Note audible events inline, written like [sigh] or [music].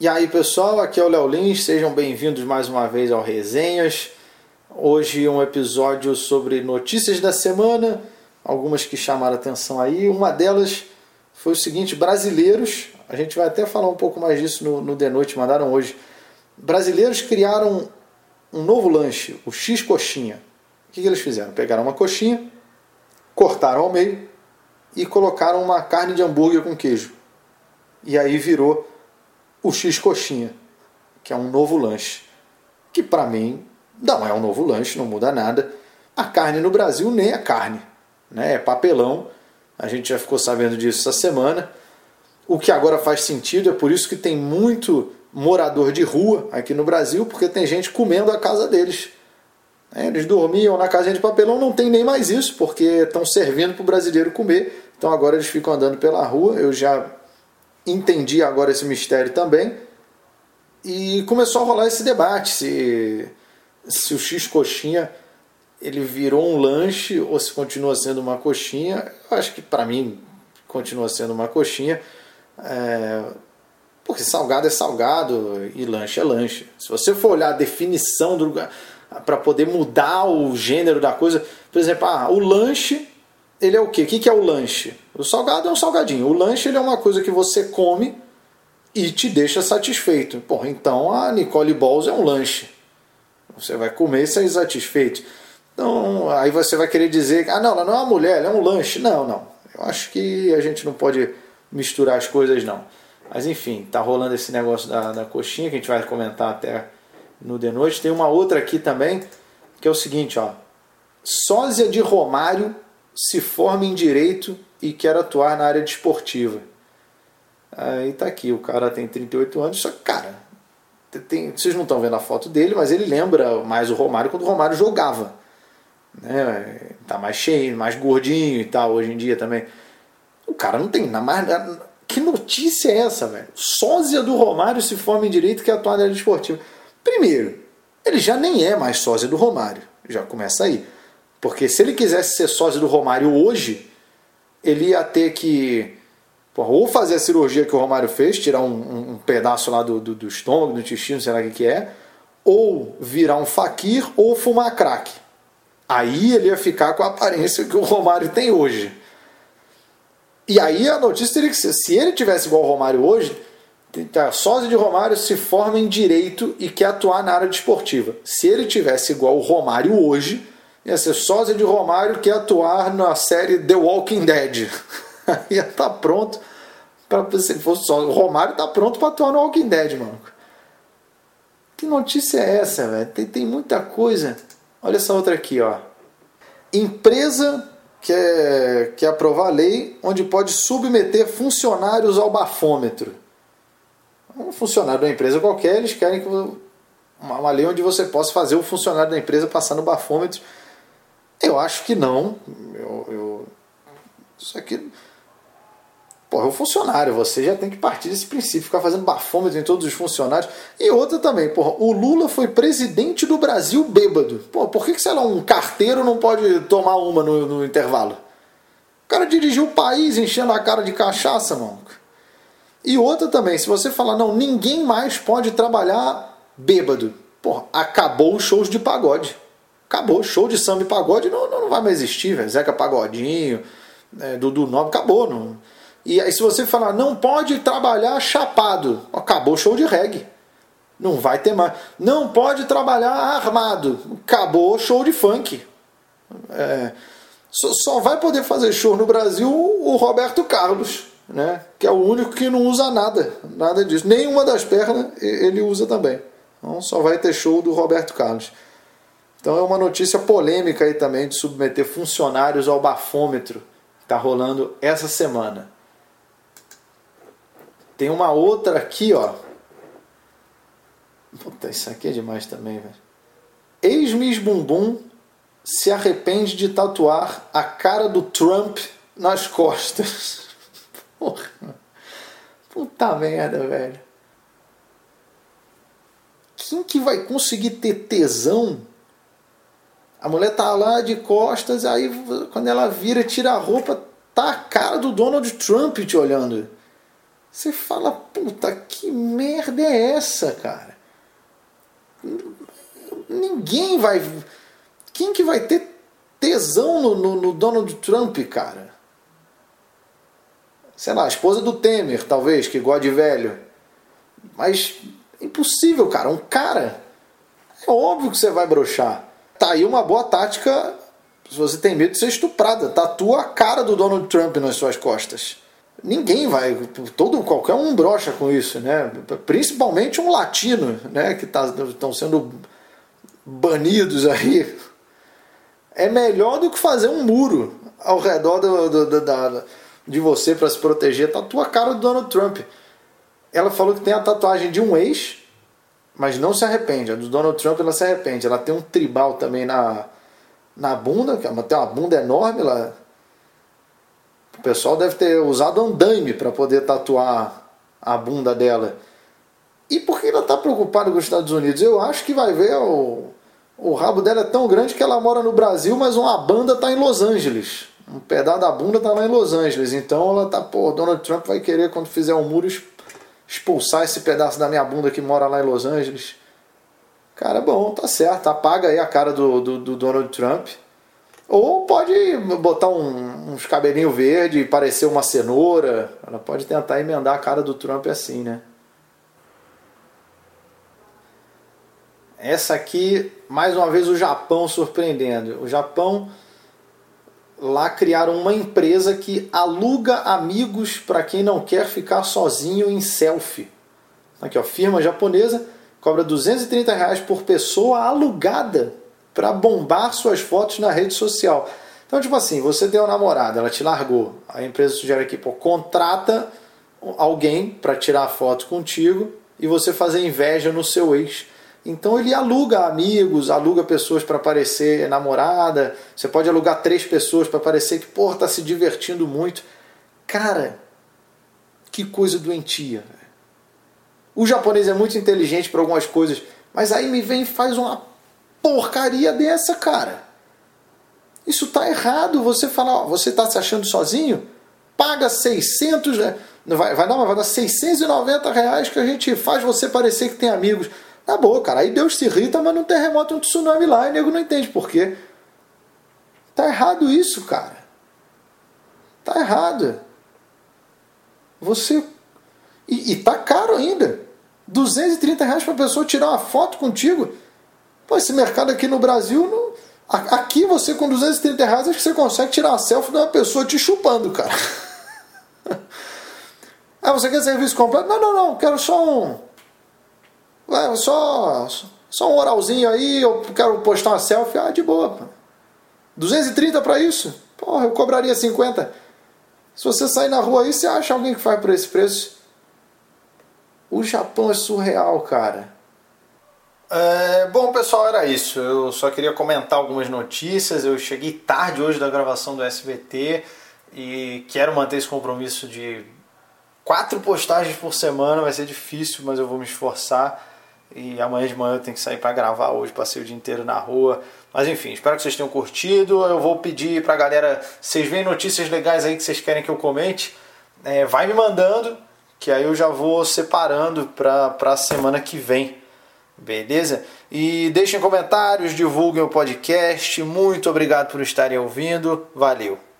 E aí pessoal, aqui é o Léo Lins, sejam bem-vindos mais uma vez ao Resenhas. Hoje um episódio sobre notícias da semana, algumas que chamaram atenção aí. Uma delas foi o seguinte: brasileiros, a gente vai até falar um pouco mais disso no, no The Noite, mandaram hoje. Brasileiros criaram um novo lanche, o X Coxinha. O que, que eles fizeram? Pegaram uma coxinha, cortaram ao meio e colocaram uma carne de hambúrguer com queijo. E aí virou o X Coxinha, que é um novo lanche. Que para mim não é um novo lanche, não muda nada. A carne no Brasil nem é carne, né? é papelão. A gente já ficou sabendo disso essa semana. O que agora faz sentido, é por isso que tem muito morador de rua aqui no Brasil, porque tem gente comendo a casa deles. É, eles dormiam na casinha de papelão, não tem nem mais isso, porque estão servindo para o brasileiro comer. Então agora eles ficam andando pela rua. Eu já entendi agora esse mistério também. E começou a rolar esse debate se, se o X coxinha ele virou um lanche ou se continua sendo uma coxinha. Eu acho que para mim continua sendo uma coxinha. É, porque salgado é salgado e lanche é lanche. Se você for olhar a definição do lugar para poder mudar o gênero da coisa, por exemplo, ah, o lanche ele é o quê? O que é o lanche? O salgado é um salgadinho. O lanche ele é uma coisa que você come e te deixa satisfeito. Porra, então a Nicole Balls é um lanche. Você vai comer e sair satisfeito. Então, aí você vai querer dizer, ah não, ela não é uma mulher, ela é um lanche. Não, não. Eu acho que a gente não pode misturar as coisas, não. Mas enfim, tá rolando esse negócio da, da coxinha que a gente vai comentar até no de noite. Tem uma outra aqui também, que é o seguinte, ó. Sósia de Romário se forma em direito e quer atuar na área desportiva. Aí tá aqui, o cara tem 38 anos, só que, cara, tem, vocês não estão vendo a foto dele, mas ele lembra mais o Romário quando o Romário jogava. Né? Tá mais cheio, mais gordinho e tal, hoje em dia também. O cara não tem nada mais. Que notícia é essa, velho? Sósia do Romário se forma em direito e quer atuar na área desportiva. Primeiro, ele já nem é mais sósia do Romário. Já começa aí. Porque se ele quisesse ser sócio do Romário hoje, ele ia ter que porra, ou fazer a cirurgia que o Romário fez, tirar um, um, um pedaço lá do, do, do, estômago, do intestino, sei lá o que, que é, ou virar um faquir ou fumar crack. Aí ele ia ficar com a aparência que o Romário tem hoje. E aí a notícia teria que ser: se ele tivesse igual o Romário hoje, tá, sócio de Romário se forma em direito e quer atuar na área desportiva. Se ele tivesse igual o Romário hoje, ia ser sósia de Romário que ia atuar na série The Walking Dead. [laughs] ia estar tá pronto para se fosse só Romário tá pronto para atuar no Walking Dead, mano. Que notícia é essa, velho? Tem, tem muita coisa. Olha essa outra aqui, ó. Empresa quer, quer aprovar lei onde pode submeter funcionários ao bafômetro. Um funcionário da empresa qualquer, eles querem que uma, uma lei onde você possa fazer o funcionário da empresa passar no bafômetro eu acho que não. Eu, eu... Isso aqui. Porra, é um funcionário, você já tem que partir desse princípio, ficar fazendo bafômetro em todos os funcionários. E outra também, porra, o Lula foi presidente do Brasil bêbado. Porra, por que, que sei lá, um carteiro não pode tomar uma no, no intervalo? O cara dirigiu o país enchendo a cara de cachaça, mano. E outra também, se você falar, não, ninguém mais pode trabalhar bêbado. Porra, acabou os shows de pagode acabou. Show de samba e pagode não, não vai mais existir, velho. Zeca Pagodinho, é, Dudu Nobre, acabou. Não. E aí se você falar, não pode trabalhar chapado, acabou show de reggae. Não vai ter mais. Não pode trabalhar armado, acabou show de funk. É, só, só vai poder fazer show no Brasil o Roberto Carlos, né? Que é o único que não usa nada, nada disso. Nenhuma das pernas ele usa também. Então só vai ter show do Roberto Carlos. Então é uma notícia polêmica aí também de submeter funcionários ao bafômetro que está rolando essa semana. Tem uma outra aqui, ó. Puta, isso aqui é demais também, velho. Ex-Miss Bumbum se arrepende de tatuar a cara do Trump nas costas. [laughs] Porra. Puta merda, velho. Quem que vai conseguir ter tesão a mulher tá lá de costas, aí quando ela vira, tira a roupa, tá a cara do Donald Trump te olhando. Você fala, puta, que merda é essa, cara? Ninguém vai. Quem que vai ter tesão no, no, no Donald Trump, cara? Sei lá, a esposa do Temer, talvez, que gosta de velho. Mas impossível, cara. Um cara. É óbvio que você vai brochar. Tá aí uma boa tática se você tem medo de ser estuprada. Tatua a cara do Donald Trump nas suas costas. Ninguém vai, todo qualquer um brocha com isso, né? Principalmente um latino, né? Que estão tá, sendo banidos aí. É melhor do que fazer um muro ao redor do, do, do da, de você para se proteger. Tatua a cara do Donald Trump. Ela falou que tem a tatuagem de um ex, mas não se arrepende. A do Donald Trump ela se arrepende. Ela tem um tribal também na, na bunda, que ela tem uma bunda enorme. Ela, o pessoal deve ter usado andaime para poder tatuar a bunda dela. E por que ela está preocupada com os Estados Unidos? Eu acho que vai ver o, o rabo dela é tão grande que ela mora no Brasil, mas uma banda está em Los Angeles. Um pedaço da bunda está lá em Los Angeles. Então ela tá, pô, Donald Trump vai querer, quando fizer um muro, expulsar esse pedaço da minha bunda que mora lá em Los Angeles. Cara, bom, tá certo. Apaga aí a cara do, do, do Donald Trump. Ou pode botar um, uns cabelinhos verde e parecer uma cenoura. Ela pode tentar emendar a cara do Trump assim, né? Essa aqui, mais uma vez, o Japão surpreendendo. O Japão lá criaram uma empresa que aluga amigos para quem não quer ficar sozinho em selfie. Aqui, ó, firma japonesa cobra 230 reais por pessoa alugada para bombar suas fotos na rede social. Então, tipo assim, você tem uma namorada, ela te largou. A empresa sugere aqui, pô, contrata alguém para tirar foto contigo e você fazer inveja no seu ex. Então ele aluga amigos, aluga pessoas para parecer namorada. Você pode alugar três pessoas para parecer que, pô, tá se divertindo muito. Cara, que coisa doentia. O japonês é muito inteligente para algumas coisas, mas aí me vem e faz uma porcaria dessa, cara. Isso tá errado. Você fala, ó, você tá se achando sozinho? Paga 600, vai, vai, não, vai dar 690 reais que a gente faz você parecer que tem amigos. Tá boa, cara. Aí Deus se irrita, mas não terremoto, um tsunami lá e o nego não entende por quê. Tá errado isso, cara. Tá errado. Você. E, e tá caro ainda. 230 reais pra pessoa tirar uma foto contigo. Pô, esse mercado aqui no Brasil, não... aqui você com 230 reais acho que você consegue tirar uma selfie de uma pessoa te chupando, cara. [laughs] ah, você quer serviço completo? Não, não, não, quero só um. Só, só um oralzinho aí, eu quero postar uma selfie. Ah, de boa. Pô. 230 para isso? Porra, eu cobraria 50. Se você sair na rua aí, você acha alguém que faz por esse preço? O Japão é surreal, cara. É, bom, pessoal, era isso. Eu só queria comentar algumas notícias. Eu cheguei tarde hoje da gravação do SBT e quero manter esse compromisso de quatro postagens por semana. Vai ser difícil, mas eu vou me esforçar. E amanhã de manhã eu tenho que sair para gravar hoje, passei o dia inteiro na rua. Mas enfim, espero que vocês tenham curtido. Eu vou pedir pra galera, vocês veem notícias legais aí que vocês querem que eu comente, é, vai me mandando que aí eu já vou separando para a semana que vem. Beleza? E deixem comentários, divulguem o podcast. Muito obrigado por estarem ouvindo. Valeu!